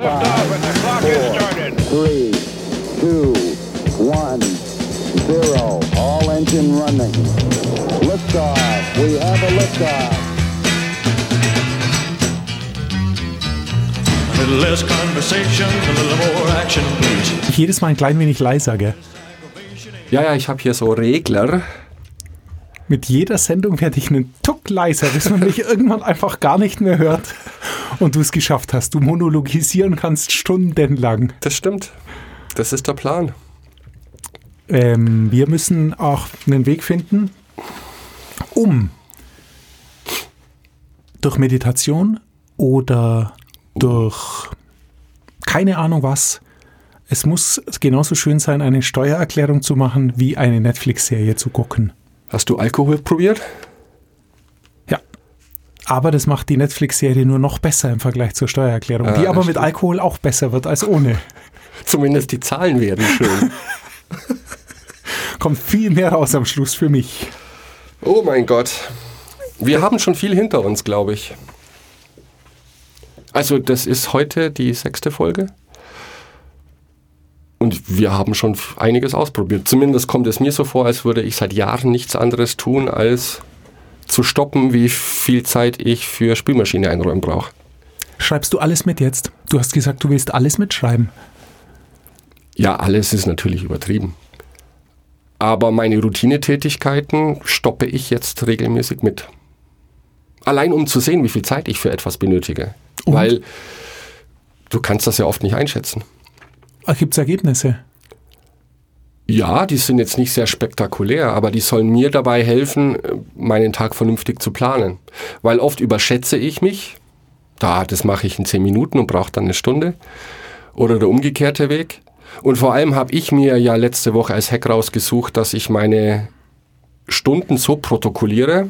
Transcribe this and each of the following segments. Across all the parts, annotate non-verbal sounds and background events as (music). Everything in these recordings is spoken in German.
Has started. three, two, one, zero. All engine running. Liftoff. We have a liftoff. Jedes Mal ein klein wenig leiser, gell? Ja, ja, ich habe hier so Regler. Mit jeder Sendung werde ich einen Tuck leiser, bis man mich irgendwann einfach gar nicht mehr hört und du es geschafft hast. Du monologisieren kannst stundenlang. Das stimmt. Das ist der Plan. Ähm, wir müssen auch einen Weg finden, um durch Meditation oder durch keine Ahnung was. Es muss genauso schön sein, eine Steuererklärung zu machen, wie eine Netflix-Serie zu gucken. Hast du Alkohol probiert? Aber das macht die Netflix-Serie nur noch besser im Vergleich zur Steuererklärung, Ah, die aber mit. Alkohol auch besser wird als ohne. (laughs) Zumindest die Zahlen werden schön. Kommt viel mehr raus am Schluss für mich. oh mein Gott. Wir haben schon viel hinter uns, glaube ich. Also, das ist heute die sechste Folge. Und wir haben schon einiges ausprobiert. Zumindest kommt es mir so vor, als würde ich seit Jahren nichts anderes tun, als zu stoppen, wie viel Zeit ich für Spülmaschine einräumen brauche. Schreibst du alles mit jetzt? Du hast gesagt, du willst alles mitschreiben. Ja, alles ist natürlich übertrieben. Aber meine Routinetätigkeiten stoppe ich jetzt regelmäßig mit. Allein um zu sehen, wie viel Zeit ich für etwas benötige. Und? Weil du kannst das ja oft nicht einschätzen. Gibt es Ergebnisse? Ja, die sind jetzt nicht sehr spektakulär, aber die sollen mir dabei helfen, meinen Tag vernünftig zu planen. Weil oft überschätze ich mich. Da, das mache ich in zehn Minuten und brauche dann eine Stunde. Oder der umgekehrte Weg. Und vor allem habe ich mir ja letzte Woche als Hack rausgesucht, dass ich meine Stunden so protokolliere,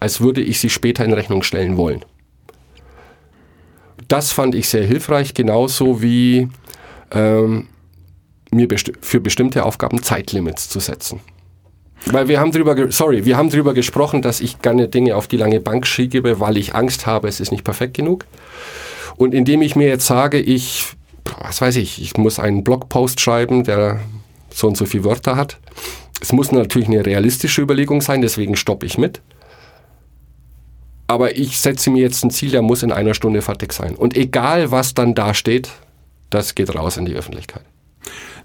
als würde ich sie später in Rechnung stellen wollen. Das fand ich sehr hilfreich, genauso wie ähm, mir besti für bestimmte Aufgaben Zeitlimits zu setzen. Weil wir haben drüber, sorry, wir haben drüber gesprochen, dass ich gerne Dinge auf die lange Bank schiebe, weil ich Angst habe, es ist nicht perfekt genug. Und indem ich mir jetzt sage, ich, was weiß ich, ich muss einen Blogpost schreiben, der so und so viele Wörter hat. Es muss natürlich eine realistische Überlegung sein, deswegen stoppe ich mit. Aber ich setze mir jetzt ein Ziel, der muss in einer Stunde fertig sein. Und egal, was dann da steht, das geht raus in die Öffentlichkeit.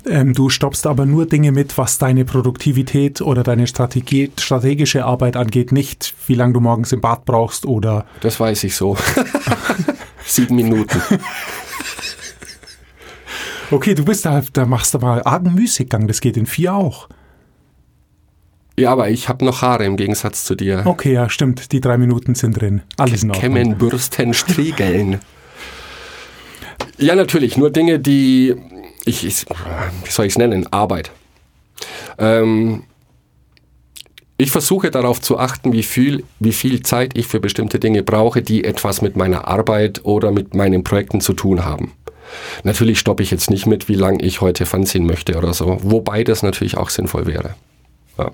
Ähm, du stoppst aber nur Dinge mit, was deine Produktivität oder deine Strategie, strategische Arbeit angeht, nicht wie lange du morgens im Bad brauchst oder Das weiß ich so. (laughs) Sieben Minuten. okay, du bist da, da machst du mal argen Müßiggang, das geht in vier auch. Ja, aber ich habe noch Haare im Gegensatz zu dir. Okay, ja, stimmt, die drei Minuten sind drin. Alles Ordnung. Kämmen, Bürsten, Striegeln. Ja, natürlich, nur Dinge, die ich, ich wie soll ich es nennen, Arbeit. Ähm, ich versuche darauf zu achten, wie viel, wie viel Zeit ich für bestimmte Dinge brauche, die etwas mit meiner Arbeit oder mit meinen Projekten zu tun haben. Natürlich stoppe ich jetzt nicht mit, wie lange ich heute Fernsehen möchte oder so, wobei das natürlich auch sinnvoll wäre. Ja.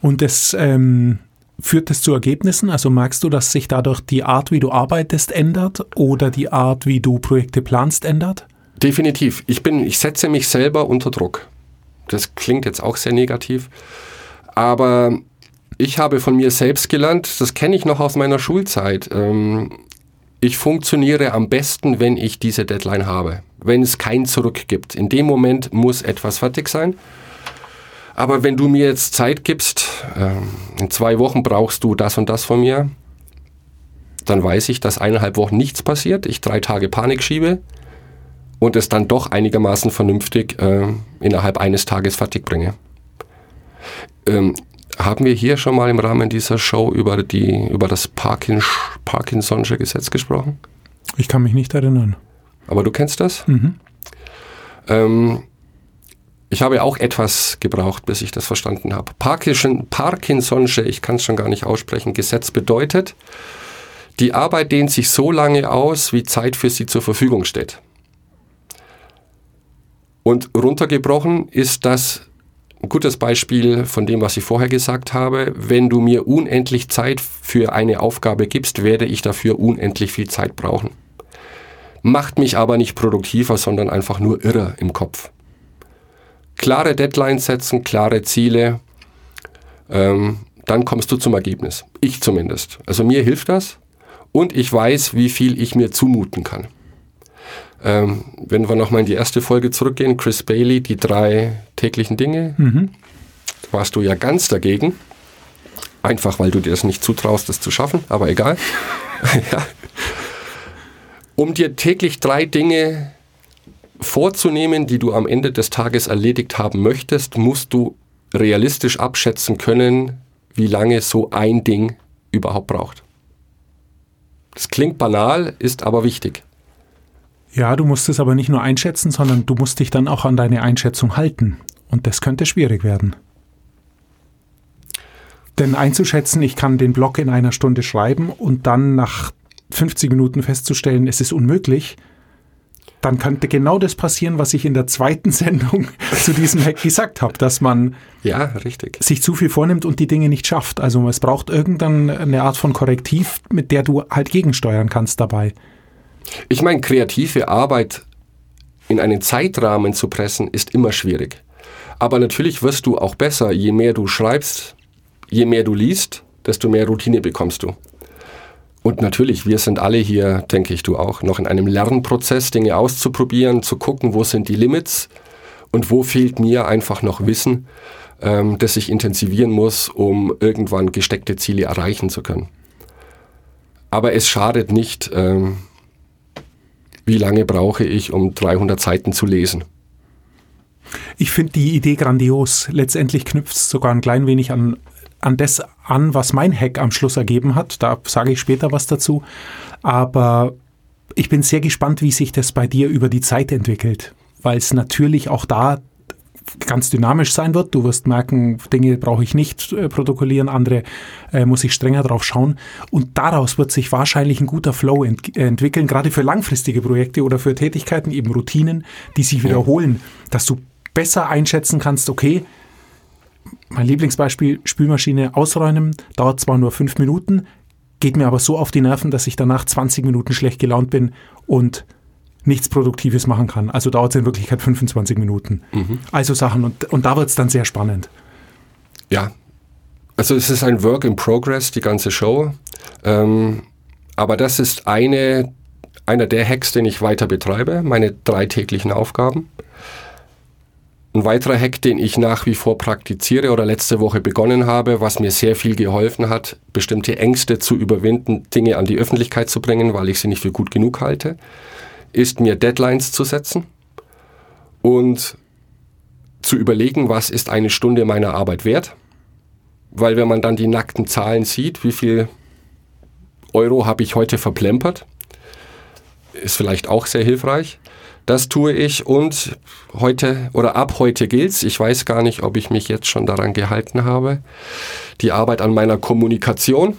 Und das ähm, führt das zu Ergebnissen? Also merkst du, dass sich dadurch die Art, wie du arbeitest, ändert oder die Art, wie du Projekte planst, ändert? Definitiv. Ich bin, ich setze mich selber unter Druck. Das klingt jetzt auch sehr negativ. Aber ich habe von mir selbst gelernt, das kenne ich noch aus meiner Schulzeit. Ähm, ich funktioniere am besten, wenn ich diese Deadline habe. Wenn es kein Zurück gibt. In dem Moment muss etwas fertig sein. Aber wenn du mir jetzt Zeit gibst, ähm, in zwei Wochen brauchst du das und das von mir, dann weiß ich, dass eineinhalb Wochen nichts passiert, ich drei Tage Panik schiebe und es dann doch einigermaßen vernünftig äh, innerhalb eines Tages fertig bringe. Ähm, haben wir hier schon mal im Rahmen dieser Show über, die, über das Parkin Parkinson'sche Gesetz gesprochen? Ich kann mich nicht erinnern. Aber du kennst das? Ähm, ich habe auch etwas gebraucht, bis ich das verstanden habe. Parkinson, Parkinson'sche, ich kann es schon gar nicht aussprechen, Gesetz bedeutet, die Arbeit dehnt sich so lange aus, wie Zeit für sie zur Verfügung steht. Und runtergebrochen ist das ein gutes Beispiel von dem, was ich vorher gesagt habe. Wenn du mir unendlich Zeit für eine Aufgabe gibst, werde ich dafür unendlich viel Zeit brauchen. macht mich aber nicht produktiver, sondern einfach nur irrer im Kopf. Klare Deadlines setzen, klare Ziele, ähm, dann kommst du zum Ergebnis. Ich zumindest. Also mir hilft das und ich weiß, wie viel ich mir zumuten kann. Ähm, wenn wir nochmal in die erste Folge zurückgehen, Chris Bailey, die drei täglichen Dinge, warst du ja ganz dagegen. Einfach weil du dir das nicht zutraust, das zu schaffen, aber egal. (laughs) ja. Um dir täglich drei Dinge vorzunehmen, die du am Ende des Tages erledigt haben möchtest, musst du realistisch abschätzen können, wie lange so ein Ding überhaupt braucht. Das klingt banal, ist aber wichtig. Ja, du musst es aber nicht nur einschätzen, sondern du musst dich dann auch an deine Einschätzung halten. Und das könnte schwierig werden. Denn einzuschätzen, ich kann den Blog in einer Stunde schreiben und dann nach 50 Minuten festzustellen, es ist unmöglich, dann könnte genau das passieren, was ich in der zweiten (laughs) Sendung zu diesem Hack gesagt habe, dass man Ja, richtig. sich zu viel vornimmt und die Dinge nicht schafft. Also es braucht irgendeine Art von Korrektiv, mit der du halt gegensteuern kannst dabei. Ich meine, kreative Arbeit in einen Zeitrahmen zu pressen, ist immer schwierig. Aber natürlich wirst du auch besser, je mehr du schreibst, je mehr du liest, desto mehr Routine bekommst du. Und natürlich, wir sind alle hier, denke ich, du auch, noch in einem Lernprozess, Dinge auszuprobieren, zu gucken, wo sind die Limits und wo fehlt mir einfach noch Wissen, ähm, das ich intensivieren muss, um irgendwann gesteckte Ziele erreichen zu können. Aber es schadet nicht, ähm, wie lange brauche ich, um 300 Seiten zu lesen. Ich finde die Idee grandios. Letztendlich knüpft es sogar ein klein wenig an, an das an, was mein Hack am Schluss ergeben hat. Da sage ich später was dazu. Aber ich bin sehr gespannt, wie sich das bei dir über die Zeit entwickelt, weil es natürlich auch da ganz dynamisch sein wird. Du wirst merken, Dinge brauche ich nicht äh, protokollieren, andere äh, muss ich strenger drauf schauen. Und daraus wird sich wahrscheinlich ein guter Flow ent entwickeln, gerade für langfristige Projekte oder für Tätigkeiten, eben Routinen, die sich wiederholen, dass du besser einschätzen kannst, okay, mein Lieblingsbeispiel, Spülmaschine ausräumen, dauert zwar nur fünf Minuten, geht mir aber so auf die Nerven, dass ich danach 20 Minuten schlecht gelaunt bin und nichts Produktives machen kann. Also dauert es in Wirklichkeit 25 Minuten. Also Sachen und, und da wird es dann sehr spannend. Ja, also es ist ein Work in Progress, die ganze Show. Ähm, aber das ist eine, einer der Hacks, den ich weiter betreibe, meine drei täglichen Aufgaben. Ein weiterer Hack, den ich nach wie vor praktiziere oder letzte Woche begonnen habe, was mir sehr viel geholfen hat, bestimmte Ängste zu überwinden, Dinge an die Öffentlichkeit zu bringen, weil ich sie nicht für gut genug halte, ist mir Deadlines zu setzen und zu überlegen, was ist eine Stunde meiner Arbeit wert. Weil wenn man dann die nackten Zahlen sieht, wie viel Euro habe ich heute verplempert, ist vielleicht auch sehr hilfreich. Das tue ich und heute oder ab heute gilt's. Ich weiß gar nicht, ob ich mich jetzt schon daran gehalten habe. Die Arbeit an meiner Kommunikation.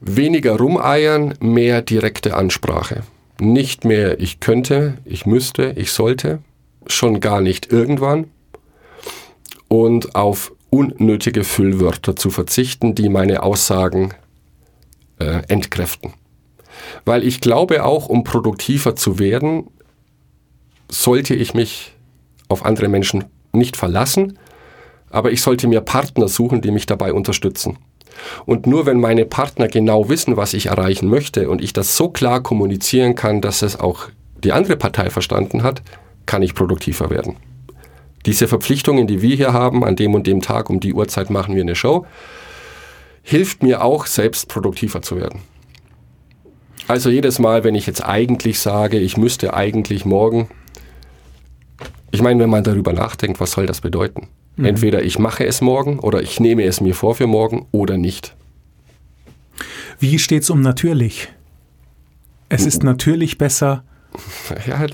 Weniger rumeiern, mehr direkte Ansprache. Nicht mehr ich könnte, ich müsste, ich sollte, schon gar nicht irgendwann. Und auf unnötige Füllwörter zu verzichten, die meine Aussagen äh, entkräften. Weil ich glaube auch, um produktiver zu werden, sollte ich mich auf andere Menschen nicht verlassen, aber ich sollte mir Partner suchen, die mich dabei unterstützen. Und nur wenn meine Partner genau wissen, was ich erreichen möchte und ich das so klar kommunizieren kann, dass es auch die andere Partei verstanden hat, kann ich produktiver werden. Diese Verpflichtungen, die wir hier haben, an dem und dem Tag um die Uhrzeit machen wir eine Show, hilft mir auch, selbst produktiver zu werden. Also jedes Mal, wenn ich jetzt eigentlich sage, ich müsste eigentlich morgen, ich meine, wenn man darüber nachdenkt, was soll das bedeuten? Entweder ich mache es morgen oder ich nehme es mir vor für morgen oder nicht. Wie steht's um natürlich? Es ist natürlich besser. (laughs) Ja,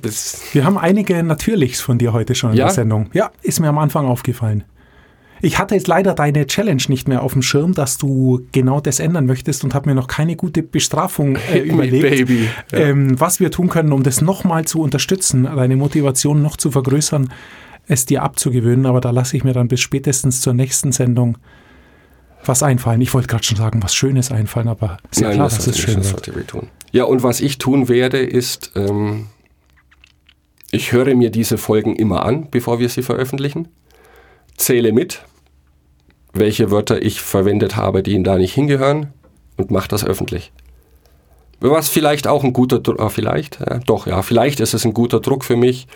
Wir haben einige Natürlichs von dir heute schon in Ja? der Sendung. Ja, ist mir am Anfang aufgefallen. Ich hatte jetzt leider deine Challenge nicht mehr auf dem Schirm, dass du genau das ändern möchtest und habe mir noch keine gute Bestrafung äh, (laughs) überlegt, baby. Ja. ähm, was wir tun können, um das nochmal zu unterstützen, deine Motivation noch zu vergrößern, es dir abzugewöhnen. Aber da lasse ich mir dann bis spätestens zur nächsten Sendung was einfallen. Ich wollte gerade schon sagen, was Schönes einfallen, aber ist ja nein, klar, das dass es schön das wird. sollte wehtun. Ja, und was ich tun werde, ist, ähm, ich höre mir diese Folgen immer an, bevor wir sie veröffentlichen, zähle mit, welche Wörter ich verwendet habe, die ihnen da nicht hingehören und mache das öffentlich. Was vielleicht auch ein guter Druck, ah, vielleicht, ja, doch, ja, vielleicht ist es ein guter Druck für mich,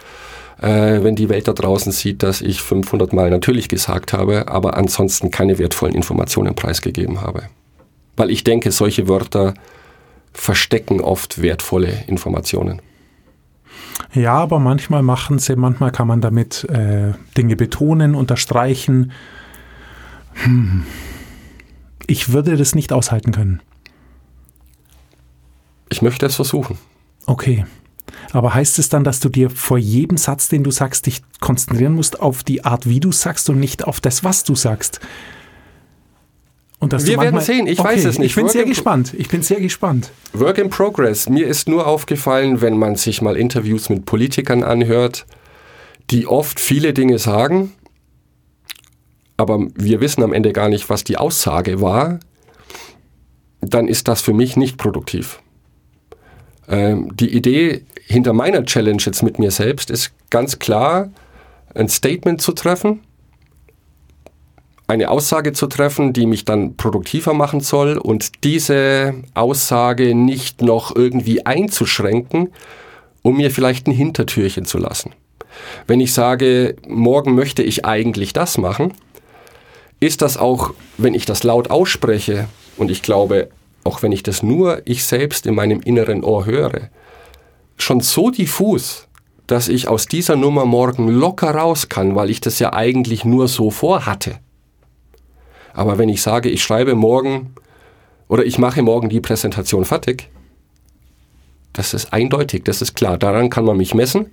äh, wenn die Welt da draußen sieht, dass ich 500 Mal natürlich gesagt habe, aber ansonsten keine wertvollen Informationen preisgegeben habe. Weil ich denke, solche Wörter verstecken oft wertvolle Informationen. Ja, aber manchmal machen sie, manchmal kann man damit äh, Dinge betonen, unterstreichen. Hm. Ich würde das nicht aushalten können. Ich möchte es versuchen. Okay. Aber heißt es dann, dass du dir vor jedem Satz, den du sagst, dich konzentrieren musst auf die Art, wie du sagst und nicht auf das, was du sagst? Und dass Wir du werden manchmal- sehen, ich okay, weiß es nicht. Ich bin Work sehr gespannt. Ich bin sehr gespannt. Work in Progress. Mir ist nur aufgefallen, wenn man sich mal Interviews mit Politikern anhört, die oft viele Dinge sagen, aber wir wissen am Ende gar nicht, was die Aussage war, dann ist das für mich nicht produktiv. Ähm, die Idee hinter meiner Challenge jetzt mit mir selbst ist ganz klar, ein Statement zu treffen, eine Aussage zu treffen, die mich dann produktiver machen soll und diese Aussage nicht noch irgendwie einzuschränken, um mir vielleicht ein Hintertürchen zu lassen. Wenn ich sage, morgen möchte ich eigentlich das machen, ist das auch, wenn ich das laut ausspreche und ich glaube, auch wenn ich das nur ich selbst in meinem inneren Ohr höre, schon so diffus, dass ich aus dieser Nummer morgen locker raus kann, weil ich das ja eigentlich nur so vorhatte. Aber wenn ich sage, ich schreibe morgen oder ich mache morgen die Präsentation fertig, das ist eindeutig, das ist klar. Daran kann man mich messen.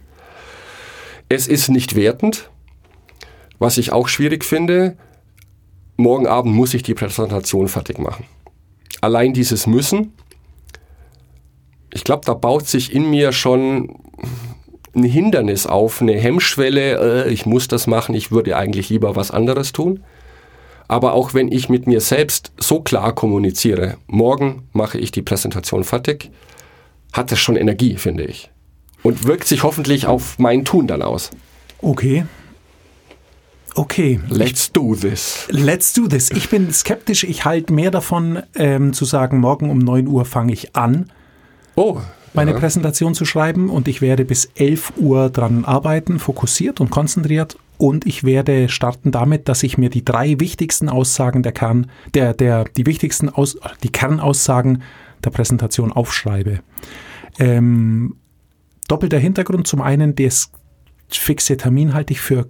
Es ist nicht wertend. Was ich auch schwierig finde, morgen Abend muss ich die Präsentation fertig machen. Allein dieses Müssen, ich glaube, da baut sich in mir schon ein Hindernis auf, eine Hemmschwelle, äh, ich muss das machen, ich würde eigentlich lieber was anderes tun. Aber auch wenn ich mit mir selbst so klar kommuniziere, morgen mache ich die Präsentation fertig, hat das schon Energie, finde ich. Und wirkt sich hoffentlich auf mein Tun dann aus. Okay. Okay. Let's do this. Let's do this. Ich bin skeptisch. Ich halte mehr davon, ähm, zu sagen, morgen um 9 Uhr fange ich an, Oh, meine ja. Präsentation zu schreiben und ich werde bis 11 Uhr dran arbeiten, fokussiert und konzentriert. Und ich werde starten damit, dass ich mir die drei wichtigsten Aussagen der Kern, der, der, die wichtigsten Aus, die Kernaussagen der Präsentation aufschreibe. Ähm, doppelter Hintergrund. Zum einen, das fixe Termin halte ich für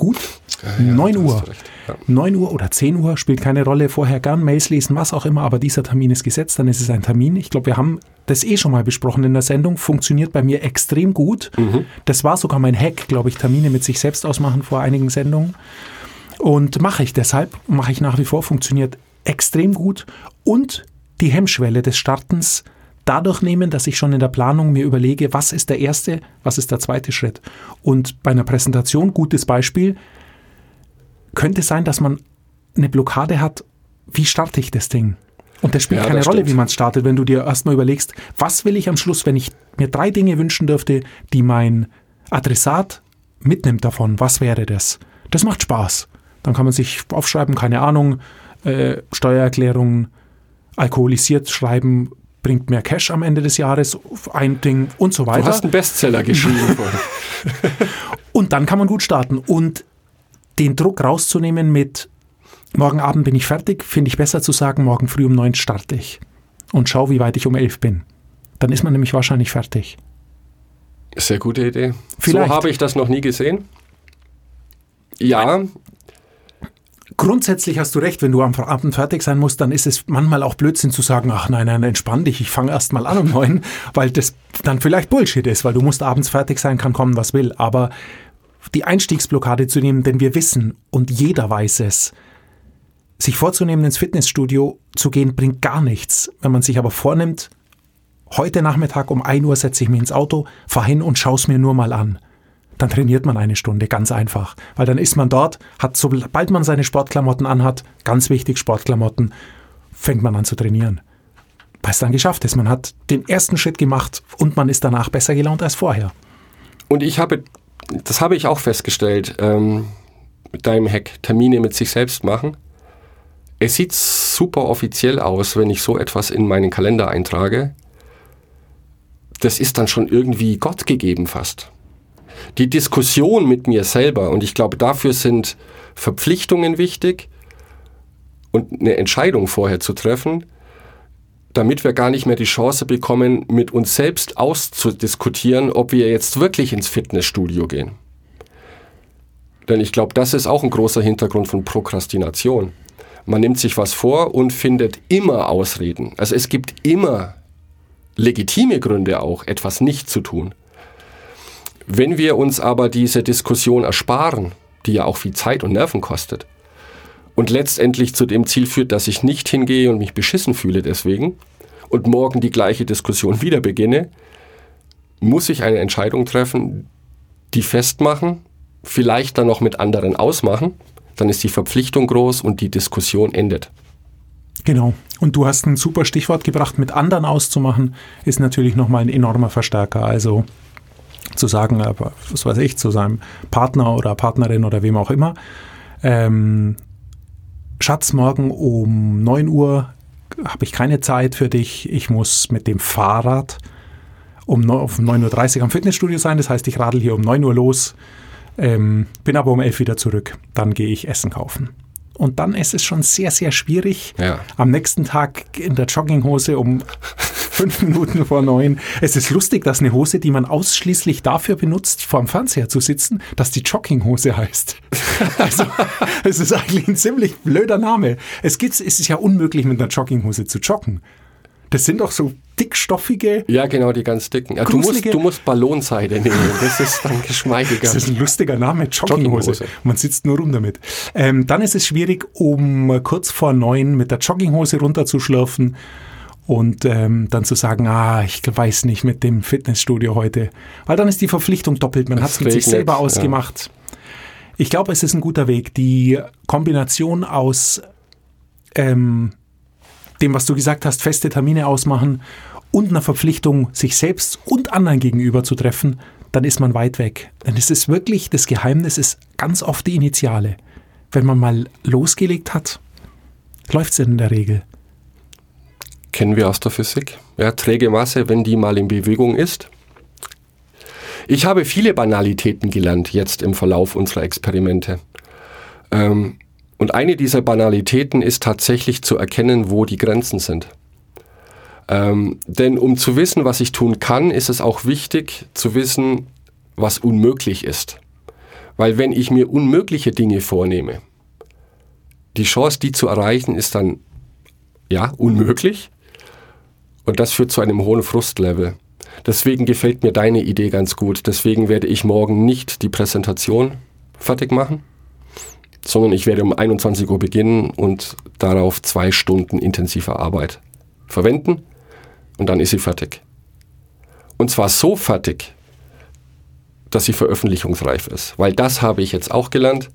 gut. ja, 9 da hast Uhr. du recht, ja. 9 Uhr oder 10 Uhr spielt keine Rolle. Vorher gern Mails lesen, was auch immer, aber dieser Termin ist gesetzt, dann ist es ein Termin. Ich glaube, wir haben das eh schon mal besprochen in der Sendung. Funktioniert bei mir extrem gut. Das war sogar mein Hack, glaube ich, Termine mit sich selbst ausmachen vor einigen Sendungen. Und mache ich deshalb, mache ich nach wie vor, funktioniert extrem gut. Und die Hemmschwelle des Startens dadurch nehmen, dass ich schon in der Planung mir überlege, was ist der erste, was ist der zweite Schritt. Und bei einer Präsentation, gutes Beispiel, könnte sein, dass man eine Blockade hat, wie starte ich das Ding? Und das spielt Ja, keine das Rolle, stimmt. wie man es startet, wenn du dir erstmal überlegst, was will ich am Schluss, wenn ich mir drei Dinge wünschen dürfte, die mein Adressat mitnimmt davon, was wäre das? Das macht Spaß. Dann kann man sich aufschreiben, keine Ahnung, äh, Steuererklärung, alkoholisiert schreiben, bringt mehr Cash am Ende des Jahres, ein Ding und so Du weiter. hast einen Bestseller geschrieben. (laughs) Und dann kann man gut starten. Und den Druck rauszunehmen mit morgen Abend bin ich fertig, finde ich besser zu sagen, morgen früh um neun starte ich. Und schau, wie weit ich um elf bin. Dann ist man nämlich wahrscheinlich fertig. Sehr gute Idee. Vielleicht. So habe ich das noch nie gesehen. Ja, Grundsätzlich hast du recht, wenn du am Abend fertig sein musst, dann ist es manchmal auch Blödsinn zu sagen, ach nein, nein, entspann dich, ich fange erst mal an um neun, weil das dann vielleicht Bullshit ist, weil du musst abends fertig sein, kann kommen, was will. Aber die Einstiegsblockade zu nehmen, denn wir wissen und jeder weiß es, sich vorzunehmen, ins Fitnessstudio zu gehen, bringt gar nichts. Wenn man sich aber vornimmt, heute Nachmittag um 1 Uhr setze ich mich ins Auto, fahr hin und schaue es mir nur mal an. Dann trainiert man eine Stunde, ganz einfach. Weil dann ist man dort, hat sobald man seine Sportklamotten anhat, ganz wichtig, Sportklamotten, fängt man an zu trainieren. weil es dann geschafft ist. Man hat den ersten Schritt gemacht und man ist danach besser gelaunt als vorher. Und ich habe, das habe ich auch festgestellt, ähm, mit deinem Hack, Termine mit sich selbst machen. Es sieht super offiziell aus, wenn ich so etwas in meinen Kalender eintrage. Das ist dann schon irgendwie Gott gegeben fast. Die Diskussion mit mir selber, und ich glaube, dafür sind Verpflichtungen wichtig und eine Entscheidung vorher zu treffen, damit wir gar nicht mehr die Chance bekommen, mit uns selbst auszudiskutieren, ob wir jetzt wirklich ins Fitnessstudio gehen. Denn ich glaube, das ist auch ein großer Hintergrund von Prokrastination. Man nimmt sich was vor und findet immer Ausreden. Also es gibt immer legitime Gründe auch, etwas nicht zu tun. Wenn wir uns aber diese Diskussion ersparen, die ja auch viel Zeit und Nerven kostet, und letztendlich zu dem Ziel führt, dass ich nicht hingehe und mich beschissen fühle deswegen und morgen die gleiche Diskussion (laughs) wieder beginne, muss ich eine Entscheidung treffen, die festmachen, vielleicht dann noch mit anderen ausmachen, dann ist die Verpflichtung groß und die Diskussion endet. Genau. Und du hast ein super Stichwort gebracht, mit anderen auszumachen, ist natürlich nochmal ein enormer Verstärker. Also zu sagen, äh, was weiß ich, zu seinem Partner oder Partnerin oder wem auch immer, ähm, Schatz, morgen um 9 Uhr habe ich keine Zeit für dich. Ich muss mit dem Fahrrad um, um 9.30 Uhr am Fitnessstudio sein. Das heißt, ich radel hier um 9 Uhr los, ähm, bin aber um 11 wieder zurück. Dann gehe ich Essen kaufen. Und dann ist es schon sehr, sehr schwierig, Ja. am nächsten Tag in der Jogginghose um (laughs) fünf Minuten vor neun. Es ist lustig, dass eine Hose, die man ausschließlich dafür benutzt, vor dem Fernseher zu sitzen, dass die Jogginghose heißt. (laughs) Also, es ist eigentlich ein ziemlich blöder Name. Es, gibt, es ist ja unmöglich, mit einer Jogginghose zu joggen. Das sind doch so dickstoffige, Ja, genau, die ganz dicken. Ja, du, musst, du musst Ballonseide nehmen, das ist dann (laughs) geschmeidiger. Das ist ein lustiger Name, Jogginghose. Jogginghose. Man sitzt nur rum damit. Ähm, dann ist es schwierig, um kurz vor neun mit der Jogginghose runterzuschlürfen und ähm, dann zu sagen, ah, ich weiß nicht mit dem Fitnessstudio heute. Weil dann ist die Verpflichtung doppelt. Man hat es mit sich selber ja. ausgemacht. Ich glaube, es ist ein guter Weg. Die Kombination aus ähm, dem, was du gesagt hast, feste Termine ausmachen und einer Verpflichtung, sich selbst und anderen gegenüber zu treffen, dann ist man weit weg. Denn es ist wirklich, das Geheimnis ist ganz oft die Initiale. Wenn man mal losgelegt hat, läuft es in der Regel. Kennen wir aus der Physik. Ja, träge Masse, wenn die mal in Bewegung ist. Ich habe viele Banalitäten gelernt jetzt im Verlauf unserer Experimente. Ähm, und eine dieser Banalitäten ist tatsächlich zu erkennen, wo die Grenzen sind. Ähm, denn um zu wissen, was ich tun kann, ist es auch wichtig zu wissen, was unmöglich ist. Weil wenn ich mir unmögliche Dinge vornehme, die Chance, die zu erreichen, ist dann ja unmöglich. Und das führt zu einem hohen Frustlevel. Deswegen gefällt mir deine Idee ganz gut. Deswegen werde ich morgen nicht die Präsentation fertig machen, sondern ich werde um 21 Uhr beginnen und darauf zwei Stunden intensiver Arbeit verwenden und dann ist sie fertig. Und zwar so fertig, dass sie veröffentlichungsreif ist. Weil das habe ich jetzt auch gelernt.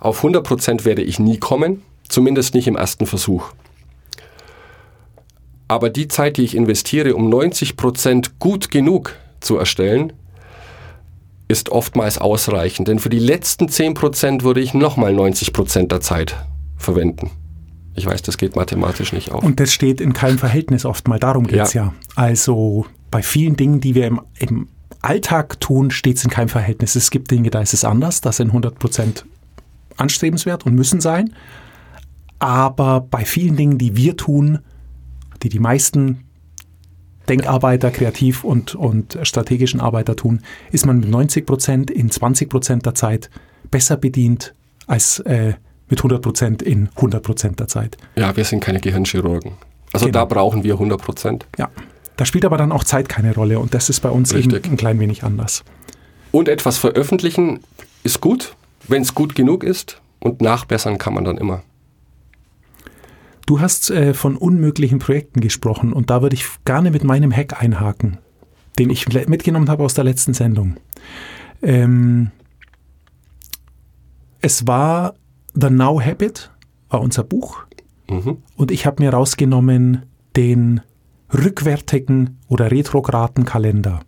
Auf 100% werde ich nie kommen, zumindest nicht im ersten Versuch. Aber die Zeit, die ich investiere, um 90% gut genug zu erstellen, ist oftmals ausreichend. Denn für die letzten 10% würde ich nochmal 90% der Zeit verwenden. Ich weiß, das geht mathematisch nicht auf. Und das steht in keinem Verhältnis oft mal, darum geht's ja. Ja. Also bei vielen Dingen, die wir im, im Alltag tun, steht es in keinem Verhältnis. Es gibt Dinge, da ist es anders, das sind 100% anstrebenswert und müssen sein. Aber bei vielen Dingen, die wir tun, die die meisten Denkarbeiter, Kreativ- und, und strategischen Arbeiter tun, ist man mit 90 Prozent in 20 Prozent der Zeit besser bedient als äh, mit 100 Prozent in 100 Prozent der Zeit. Ja, wir sind keine Gehirnchirurgen. Also Genau. da brauchen wir 100%. Ja, da spielt aber dann auch Zeit keine Rolle und das ist bei uns Richtig. eben ein klein wenig anders. Und etwas veröffentlichen ist gut, wenn es gut genug ist. Und nachbessern kann man dann immer. Du hast äh, von unmöglichen Projekten gesprochen und da würde ich gerne mit meinem Hack einhaken, den ich mitgenommen habe aus der letzten Sendung. Ähm, es war The Now Habit, war unser Buch Mhm. und ich habe mir rausgenommen den rückwärtigen oder retrograden Kalender.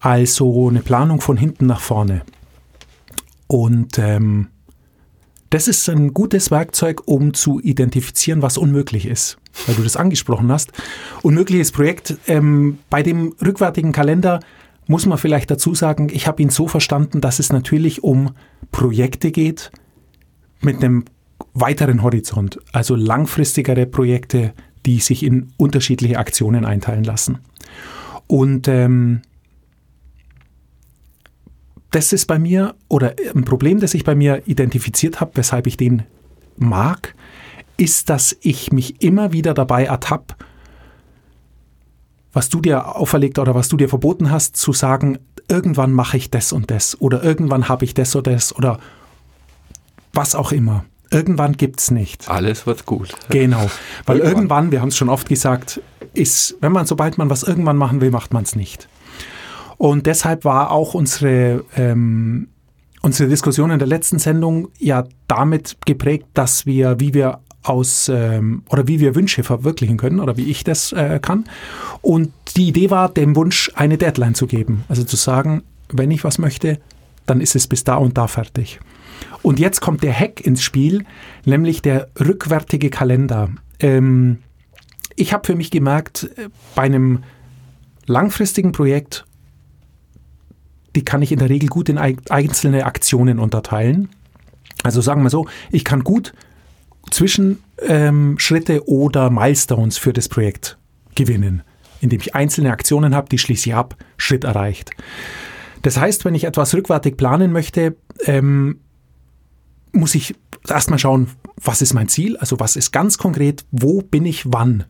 Also eine Planung von hinten nach vorne. Und ähm, das ist ein gutes Werkzeug, um zu identifizieren, was unmöglich ist, weil du das angesprochen hast. Unmögliches Projekt. Ähm, bei dem rückwärtigen Kalender muss man vielleicht dazu sagen, ich habe ihn so verstanden, dass es natürlich um Projekte geht mit einem weiteren Horizont, also langfristigere Projekte, die sich in unterschiedliche Aktionen einteilen lassen. Und ähm, das ist bei mir, oder ein Problem, das ich bei mir identifiziert habe, weshalb ich den mag, ist, dass ich mich immer wieder dabei ertappe, was du dir auferlegt oder was du dir verboten hast, zu sagen, irgendwann mache ich das und das oder irgendwann habe ich das oder das oder was auch immer. Irgendwann gibt es nicht. Alles wird gut. Genau. (laughs) Weil irgendwann, irgendwann wir haben es schon oft gesagt, ist, wenn man, sobald man was irgendwann machen will, macht man es nicht. Und deshalb war auch unsere, ähm, unsere Diskussion in der letzten Sendung ja damit geprägt, dass wir, wie wir aus ähm, oder wie wir Wünsche verwirklichen können oder wie ich das äh, kann. Und die Idee war, dem Wunsch eine Deadline zu geben. Also zu sagen, wenn ich was möchte, dann ist es bis da und da fertig. Und jetzt kommt der Hack ins Spiel, nämlich der rückwärtige Kalender. Ähm, ich habe für mich gemerkt, äh, bei einem langfristigen Projekt, die kann ich in der Regel gut in einzelne Aktionen unterteilen. Also sagen wir so, ich kann gut Zwischenschritte ähm, oder Milestones für das Projekt gewinnen, indem ich einzelne Aktionen habe, die schließe ich ab, Schritt erreicht. Das heißt, wenn ich etwas rückwärtig planen möchte, ähm, muss ich erstmal schauen, was ist mein Ziel, also was ist ganz konkret, wo bin ich wann.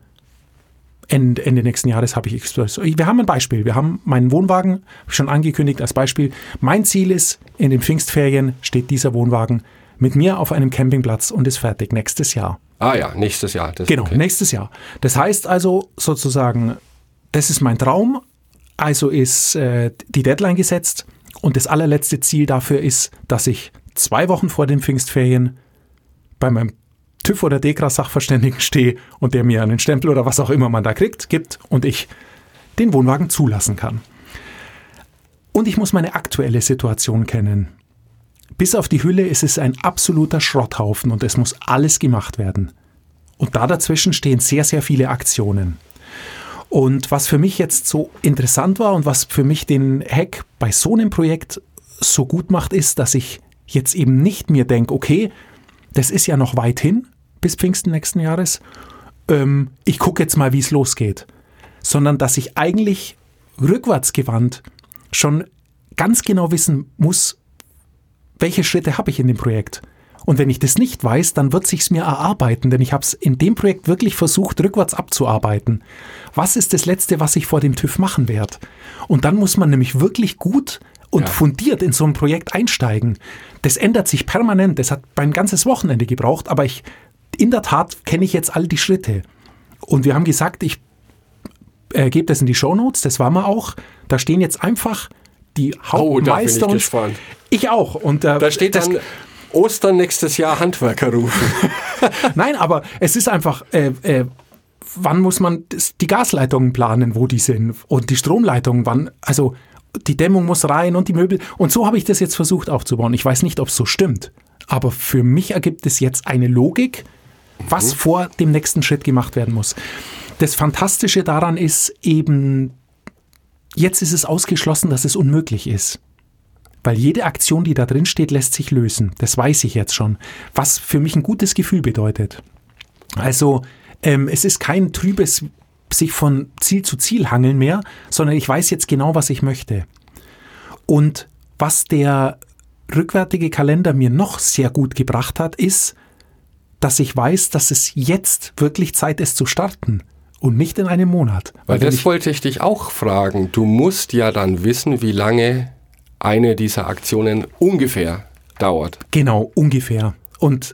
Ende, Ende nächsten Jahres habe ich Wir haben ein Beispiel. Wir haben meinen Wohnwagen schon angekündigt als Beispiel. Mein Ziel ist, in den Pfingstferien steht dieser Wohnwagen mit mir auf einem Campingplatz und ist fertig nächstes Jahr. Ah ja, nächstes Jahr. genau, okay. nächstes Jahr. Das heißt also sozusagen, das ist mein Traum, also ist äh, die Deadline gesetzt und das allerletzte Ziel dafür ist, dass ich zwei Wochen vor den Pfingstferien bei meinem TÜV oder DEKRA Sachverständigen stehe und der mir einen Stempel oder was auch immer man da kriegt, gibt und ich den Wohnwagen zulassen kann. Und ich muss meine aktuelle Situation kennen. Bis auf die Hülle ist es ein absoluter Schrotthaufen und es muss alles gemacht werden. Und da dazwischen stehen sehr, sehr viele Aktionen. Und was für mich jetzt so interessant war und was für mich den Hack bei so einem Projekt so gut macht, ist, dass ich jetzt eben nicht mir denke, okay, das ist ja noch weit hin bis Pfingsten nächsten Jahres, ähm, ich gucke jetzt mal, wie es losgeht, sondern dass ich eigentlich rückwärtsgewandt schon ganz genau wissen muss, welche Schritte habe ich in dem Projekt. Und wenn ich das nicht weiß, dann wird sich's mir erarbeiten, denn ich habe es in dem Projekt wirklich versucht, rückwärts abzuarbeiten. Was ist das Letzte, was ich vor dem TÜV machen werde? Und dann muss man nämlich wirklich gut und ja. fundiert in so ein Projekt einsteigen. Das ändert sich permanent. Das hat mein ganzes Wochenende gebraucht, aber ich, in der Tat kenne ich jetzt all die Schritte. Und wir haben gesagt, ich äh, gebe das in die Shownotes, das war wir auch. Da stehen jetzt einfach die Hauptmeister. Oh, ich, ich auch. Und äh, da steht das, dann Ostern nächstes Jahr Handwerker rufen. (laughs) (laughs) Nein, aber es ist einfach, äh, äh, wann muss man die Gasleitungen planen, wo die sind und die Stromleitungen, wann, also die Dämmung muss rein und die Möbel. Und so habe ich das jetzt versucht aufzubauen. Ich weiß nicht, ob es so stimmt, aber für mich ergibt es jetzt eine Logik, was mhm. vor dem nächsten Schritt gemacht werden muss. Das Fantastische daran ist eben, jetzt ist es ausgeschlossen, dass es unmöglich ist. Weil jede Aktion, die da drin steht, lässt sich lösen. Das weiß ich jetzt schon. Was für mich ein gutes Gefühl bedeutet. Also, ähm, es ist kein trübes sich von Ziel zu Ziel hangeln mehr, sondern ich weiß jetzt genau, was ich möchte. Und was der rückwärtige Kalender mir noch sehr gut gebracht hat, ist, dass ich weiß, dass es jetzt wirklich Zeit ist zu starten und nicht in einem Monat. Weil, Weil das ich wollte ich dich auch fragen. Du musst ja dann wissen, wie lange eine dieser Aktionen ungefähr dauert. Genau, ungefähr. Und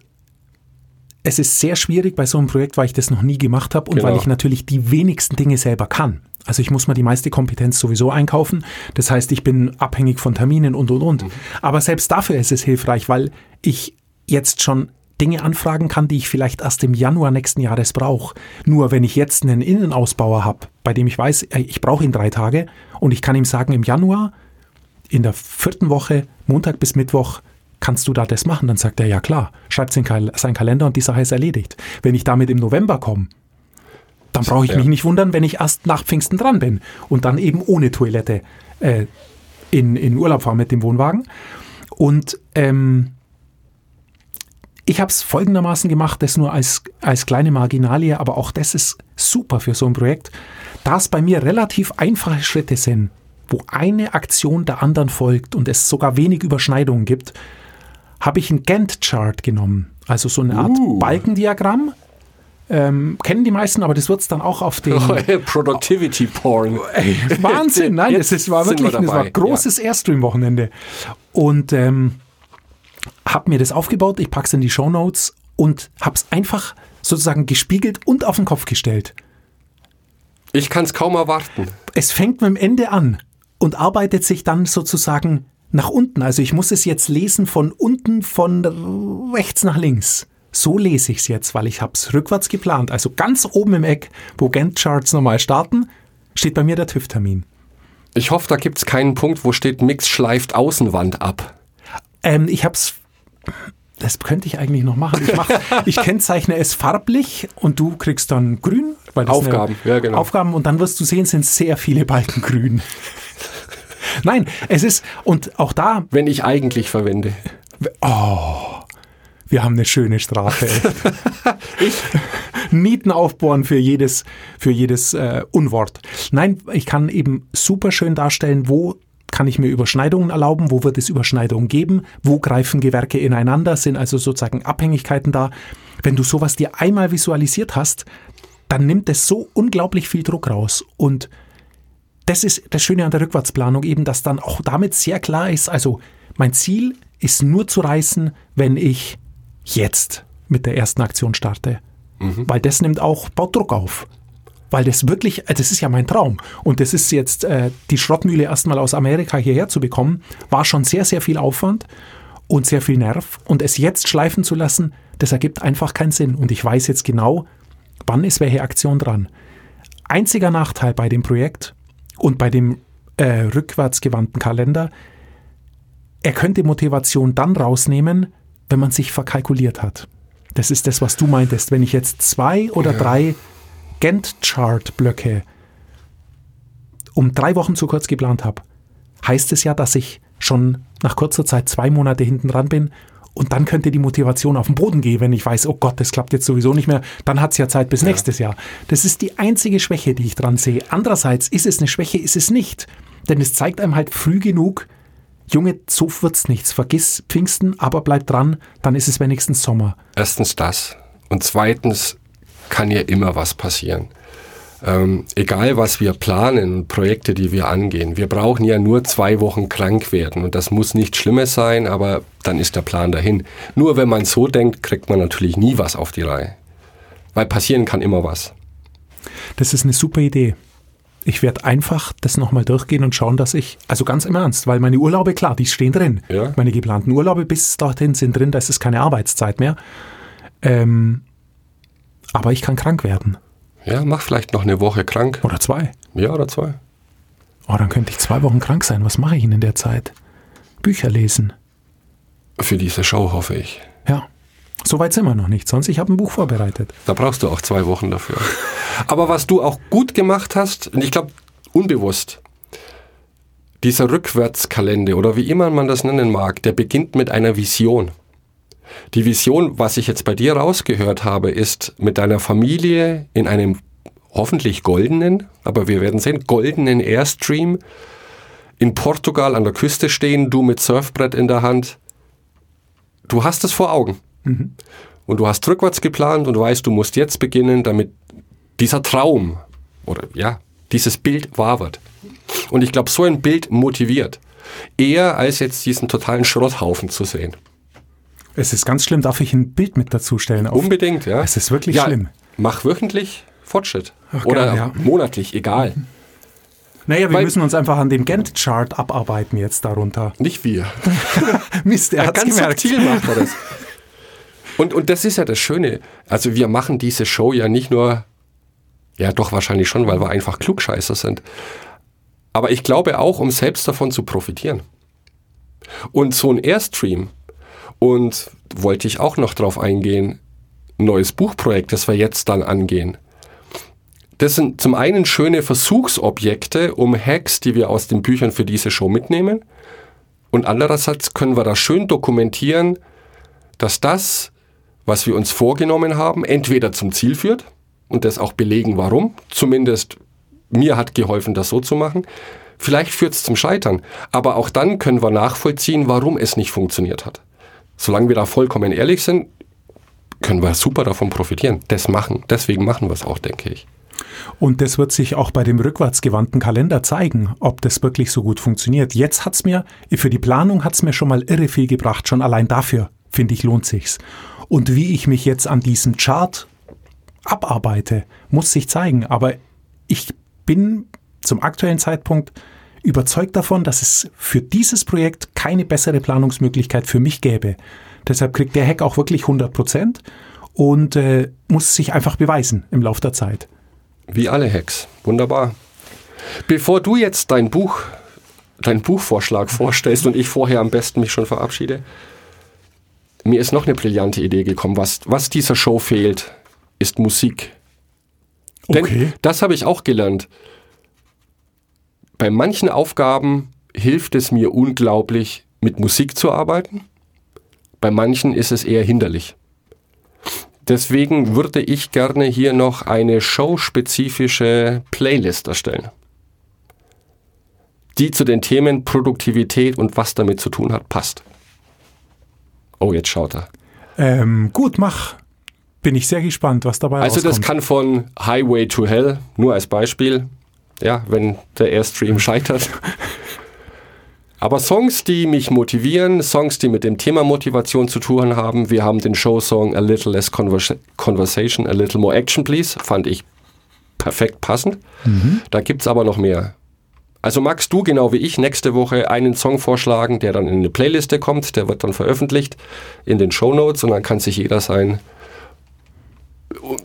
es ist sehr schwierig bei so einem Projekt, weil ich das noch nie gemacht habe und genau. weil ich natürlich die wenigsten Dinge selber kann. Also ich muss mir die meiste Kompetenz sowieso einkaufen. Das heißt, ich bin abhängig von Terminen und und und. Mhm. Aber selbst dafür ist es hilfreich, weil ich jetzt schon Dinge anfragen kann, die ich vielleicht erst im Januar nächsten Jahres brauche. Nur wenn ich jetzt einen Innenausbauer habe, bei dem ich weiß, ich brauche ihn drei Tage und ich kann ihm sagen, im Januar, in der vierten Woche, Montag bis Mittwoch, kannst du da das machen? Dann sagt er, ja klar, schreibt es in Kal- seinen Kalender und die Sache ist erledigt. Wenn ich damit im November komme, dann brauche ich Ja. mich nicht wundern, wenn ich erst nach Pfingsten dran bin und dann eben ohne Toilette äh, in, in Urlaub fahre mit dem Wohnwagen. Und ähm, ich habe es folgendermaßen gemacht, das nur als, als kleine Marginalie, aber auch das ist super für so ein Projekt, da es bei mir relativ einfache Schritte sind, wo eine Aktion der anderen folgt und es sogar wenig Überschneidungen gibt, habe ich ein Gantt-Chart genommen. Also so eine Art Uh. Balkendiagramm. Ähm, kennen die meisten, aber das wird es dann auch auf den (laughs) Productivity Porn. Ey, Wahnsinn, nein, das, ist, war sind wir wirklich das war ein großes Airstream-Wochenende. Und ähm, habe mir das aufgebaut, ich pack's in die Shownotes und hab's einfach sozusagen gespiegelt und auf den Kopf gestellt. Ich kann es kaum erwarten. Es fängt mit dem Ende an und arbeitet sich dann sozusagen nach unten. Also ich muss es jetzt lesen von unten, von rechts nach links. So lese ich es jetzt, weil ich habe es rückwärts geplant. Also ganz oben im Eck, wo Gantt-Charts normal starten, steht bei mir der TÜV-Termin. Ich hoffe, da gibt es keinen Punkt, wo steht Mix schleift Außenwand ab. Ähm, ich hab's. Das könnte ich eigentlich noch machen. Ich, mach, (laughs) ich kennzeichne es farblich und du kriegst dann grün. Weil das Aufgaben, ja, genau. Aufgaben und dann wirst du sehen, sind sehr viele Balken grün. Nein, es ist, und auch da, Wenn ich eigentlich verwende. wir haben eine schöne Strafe. (laughs) Nieten aufbohren für jedes, für jedes äh, Unwort. Nein, ich kann eben super schön darstellen, wo kann ich mir Überschneidungen erlauben, wo wird es Überschneidungen geben, wo greifen Gewerke ineinander, sind also sozusagen Abhängigkeiten da. Wenn du sowas dir einmal visualisiert hast, dann nimmt es so unglaublich viel Druck raus. Und das ist das Schöne an der Rückwärtsplanung eben, dass dann auch damit sehr klar ist, also mein Ziel ist nur zu reißen, wenn ich jetzt mit der ersten Aktion starte. Weil das nimmt auch, baut Druck auf. Weil das wirklich, äh, das ist ja mein Traum. Und das ist jetzt, äh, die Schrottmühle erstmal aus Amerika hierher zu bekommen, war schon sehr, sehr viel Aufwand und sehr viel Nerv. Und es jetzt schleifen zu lassen, das ergibt einfach keinen Sinn. Und ich weiß jetzt genau, wann ist welche Aktion dran. Einziger Nachteil bei dem Projekt und bei dem äh, rückwärtsgewandten Kalender, er könnte Motivation dann rausnehmen, wenn man sich verkalkuliert hat. Das ist das, was du meintest. Wenn ich jetzt zwei oder drei Gantt-Chart-Blöcke um drei Wochen zu kurz geplant habe, heißt es ja, dass ich schon nach kurzer Zeit zwei Monate hinten dran bin und dann könnte die Motivation auf den Boden gehen, wenn ich weiß, oh Gott, das klappt jetzt sowieso nicht mehr, dann hat es ja Zeit bis nächstes Jahr. Das ist die einzige Schwäche, die ich dran sehe. Andererseits ist es eine Schwäche, ist es nicht. Denn es zeigt einem halt früh genug, Junge, so wird's nichts. Vergiss Pfingsten, aber bleib dran, dann ist es wenigstens Sommer. Erstens das. Und zweitens kann ja immer was passieren. Ähm, egal was wir planen, Projekte, die wir angehen, wir brauchen ja nur zwei Wochen krank werden. Und das muss nichts Schlimmes sein, aber dann ist der Plan dahin. Nur wenn man so denkt, kriegt man natürlich nie was auf die Reihe. Weil passieren kann immer was. Das ist eine super Idee. Ich werde einfach das nochmal durchgehen und schauen, dass ich, also ganz im Ernst, weil meine Urlaube, klar, die stehen drin. Ja. Meine geplanten Urlaube bis dorthin sind drin, da ist es keine Arbeitszeit mehr. Ähm, aber ich kann krank werden. Ja, mach vielleicht noch eine Woche krank. Oder zwei. Ja, oder zwei. Oh, dann könnte ich zwei Wochen krank sein. Was mache ich denn in der Zeit? Bücher lesen. Für diese Show hoffe ich. Ja. Soweit sind wir noch nicht. Sonst, ich habe ein Buch vorbereitet. Da brauchst du auch zwei Wochen dafür. (laughs) Aber was du auch gut gemacht hast, und ich glaube unbewusst, dieser Rückwärtskalender oder wie immer man das nennen mag, der beginnt mit einer Vision. Die Vision, was ich jetzt bei dir rausgehört habe, ist mit deiner Familie in einem hoffentlich goldenen, aber wir werden sehen, goldenen Airstream in Portugal an der Küste stehen, du mit Surfbrett in der Hand. Du hast es vor Augen. Und du hast rückwärts geplant und weißt, du musst jetzt beginnen, damit dieser Traum oder ja, dieses Bild wahr wird. Und ich glaube, so ein Bild motiviert. Eher als jetzt diesen totalen Schrotthaufen zu sehen. Es ist ganz schlimm. Darf ich ein Bild mit dazu stellen? Auf- Unbedingt, ja. Es ist wirklich ja, schlimm. Mach wöchentlich Fortschritt. Ach, Oder geil, ja. monatlich, egal. Naja, wir Weil- müssen uns einfach an dem Gantt-Chart abarbeiten jetzt darunter. Nicht wir. (laughs) Mist, er hat's Ganz gemerkt. subtil macht er das. Und, und das ist ja das Schöne. Also wir machen diese Show ja nicht nur, ja doch wahrscheinlich schon, weil wir einfach Klugscheißer sind. Aber ich glaube auch, um selbst davon zu profitieren. Und so ein Airstream, und wollte ich auch noch drauf eingehen, neues Buchprojekt, das wir jetzt dann angehen. Das sind zum einen schöne Versuchsobjekte, um Hacks, die wir aus den Büchern für diese Show mitnehmen. Und andererseits können wir da schön dokumentieren, dass das, was wir uns vorgenommen haben, entweder zum Ziel führt und das auch belegen, warum. Zumindest mir hat geholfen, das so zu machen. Vielleicht führt es zum Scheitern, aber auch dann können wir nachvollziehen, warum es nicht funktioniert hat. Solange wir da vollkommen ehrlich sind, können wir super davon profitieren. Das machen, deswegen machen wir es auch, denke ich. Und das wird sich auch bei dem rückwärtsgewandten Kalender zeigen, ob das wirklich so gut funktioniert. Jetzt hat's mir, für die Planung hat's mir schon mal irre viel gebracht. Schon allein dafür, finde ich, lohnt sich's. Und wie ich mich jetzt an diesem Chart abarbeite, muss sich zeigen. Aber ich bin zum aktuellen Zeitpunkt überzeugt davon, dass es für dieses Projekt keine bessere Planungsmöglichkeit für mich gäbe. Deshalb kriegt der Hack auch wirklich 100 Prozent und äh, muss sich einfach beweisen im Laufe der Zeit. Wie alle Hacks. Wunderbar. Bevor du jetzt dein Buch, deinen Buchvorschlag vorstellst und ich vorher am besten mich schon verabschiede, mir ist noch eine brillante Idee gekommen. Was, was dieser Show fehlt, ist Musik. Denn Okay. das habe ich auch gelernt. Bei manchen Aufgaben hilft es mir unglaublich, mit Musik zu arbeiten. Bei manchen ist es eher hinderlich. Deswegen würde ich gerne hier noch eine showspezifische Playlist erstellen, die zu den Themen Produktivität und was damit zu tun hat, passt. Oh, jetzt schaut er. Ähm, gut, mach. Bin ich sehr gespannt, was dabei Also das rauskommt. kann von Highway to Hell, nur als Beispiel, ja, wenn der Airstream scheitert. Aber Songs, die mich motivieren, Songs, die mit dem Thema Motivation zu tun haben. Wir haben den Showsong A Little Less Conversa- Conversation, A Little More Action Please, fand ich perfekt passend. Da gibt's aber noch mehr. Also magst du, genau wie ich, nächste Woche einen Song vorschlagen, der dann in eine Playliste kommt, der wird dann veröffentlicht in den Show Notes und dann kann sich jeder sein.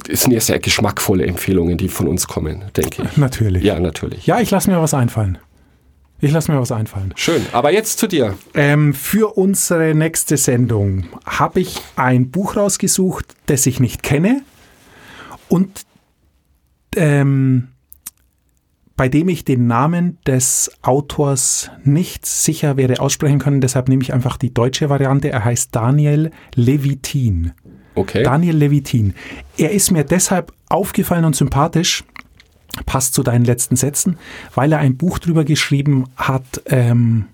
Es sind ja sehr geschmackvolle Empfehlungen, die von uns kommen, denke ich. Natürlich. Ja, natürlich. Ja, ich lasse mir was einfallen. Ich lasse mir was einfallen. Schön. Aber jetzt zu dir. Ähm, für unsere nächste Sendung habe ich ein Buch rausgesucht, das ich nicht kenne und ähm, bei dem ich den Namen des Autors nicht sicher werde aussprechen können. Deshalb nehme ich einfach die deutsche Variante. Er heißt Daniel Levitin. Okay. Daniel Levitin. Er ist mir deshalb aufgefallen und sympathisch, passt zu deinen letzten Sätzen, weil er ein Buch drüber geschrieben hat, ähm,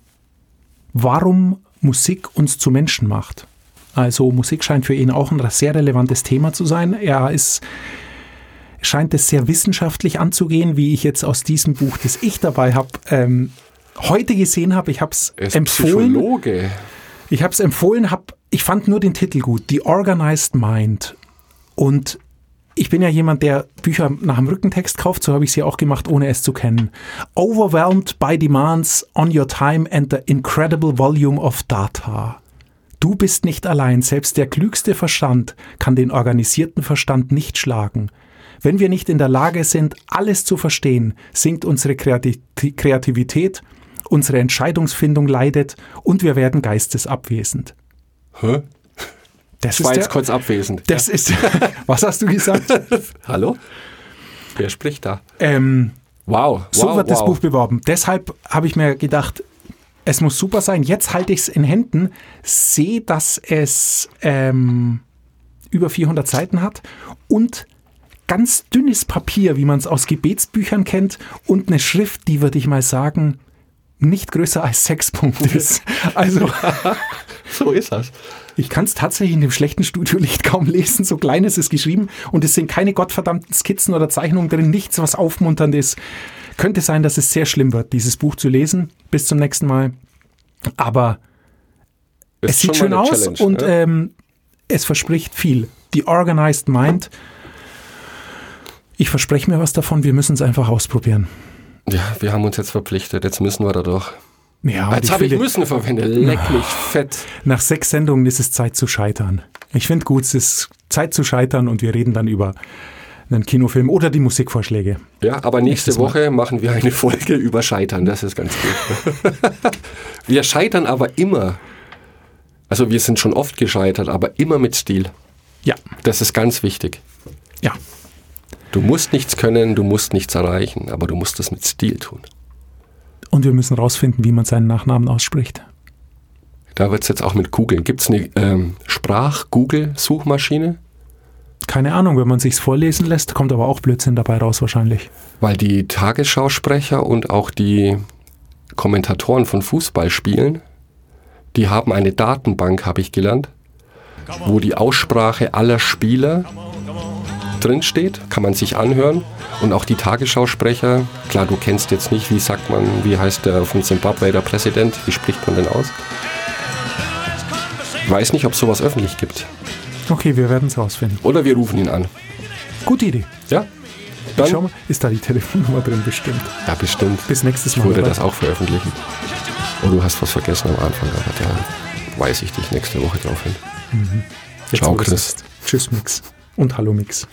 warum Musik uns zu Menschen macht. Also Musik scheint für ihn auch ein sehr relevantes Thema zu sein. Er ist scheint es sehr wissenschaftlich anzugehen, wie ich jetzt aus diesem Buch, das ich dabei habe, ähm, heute gesehen habe. Ich habe es empfohlen. Psychologe. Ich habe es empfohlen, hab, ich fand nur den Titel gut, The Organized Mind. Und ich bin ja jemand, der Bücher nach dem Rückentext kauft, so habe ich sie auch gemacht, ohne es zu kennen. Overwhelmed by demands on your time and the incredible volume of data. Du bist nicht allein, selbst der klügste Verstand kann den organisierten Verstand nicht schlagen. Wenn wir nicht in der Lage sind, alles zu verstehen, sinkt unsere Kreati Kreativität, unsere Entscheidungsfindung leidet und wir werden geistesabwesend. Hä? Das War ist jetzt der, kurz abwesend. das ist, (laughs) was hast du gesagt? (laughs) Hallo? Wer spricht da? ähm, Wow. so wow, wird das wow. Buch beworben. Deshalb habe ich mir gedacht, es muss super sein. Jetzt halte ich es in Händen, sehe, dass es ähm, über 400 Seiten hat und ganz dünnes Papier, wie man es aus Gebetsbüchern kennt und eine Schrift, die würde ich mal sagen, nicht größer als sechs Punkte ist. Also (laughs) So ist das. ich kann es tatsächlich in dem schlechten Studiolicht kaum lesen. So klein ist es geschrieben und es sind keine gottverdammten Skizzen oder Zeichnungen drin, nichts, was aufmunternd ist. Könnte sein, dass es sehr schlimm wird, dieses Buch zu lesen. Bis zum nächsten Mal. Aber Ist es sieht schon schön aus Challenge, und ne? ähm, es verspricht viel. Die Organized Mind. Ich verspreche mir was davon, wir müssen es einfach ausprobieren. Ja, wir haben uns jetzt verpflichtet. Jetzt müssen wir da doch. Ja, Jetzt habe ich müssen verwendet. Leck mich fett. nach sechs Sendungen ist es Zeit zu scheitern. Ich finde gut, es ist Zeit zu scheitern und wir reden dann über einen Kinofilm oder die Musikvorschläge. Ja, aber nächste Nächstes Mal. Woche machen wir eine Folge über Scheitern. Das ist ganz gut. (laughs) wir scheitern aber immer. Also wir sind schon oft gescheitert, aber immer mit Stil. Ja, Das ist ganz wichtig. ja. Du musst nichts können, du musst nichts erreichen, aber du musst es mit Stil tun. Und wir müssen rausfinden, wie man seinen Nachnamen ausspricht. Da wird es jetzt auch mit Googeln. Gibt es eine ähm, Sprach-Google-Suchmaschine? Keine Ahnung, wenn man sich's vorlesen lässt, kommt aber auch Blödsinn dabei raus wahrscheinlich. Weil die Tagesschausprecher und auch die Kommentatoren von Fußballspielen, die haben eine Datenbank, habe ich gelernt, wo die Aussprache aller Spieler drinsteht, kann man sich anhören. Und auch die Tagesschausprecher, klar, du kennst jetzt nicht, wie sagt man, wie heißt der von Zimbabwe, der Präsident, wie spricht man denn aus? Weiß nicht, ob es sowas öffentlich gibt. Okay, wir werden es rausfinden. Oder wir rufen ihn an. Gute Idee. Ja? Schau Dann, mal, ist da die (laughs) Telefonnummer drin bestimmt. ja, bestimmt. Bis nächstes Ich Mal. würde oder? das auch veröffentlichen. Oh, du hast was vergessen am Anfang, aber da weise ich dich nächste Woche drauf hin. Jetzt, Ciao, Chris. Tschüss, Mix. Und Hallo, Mix.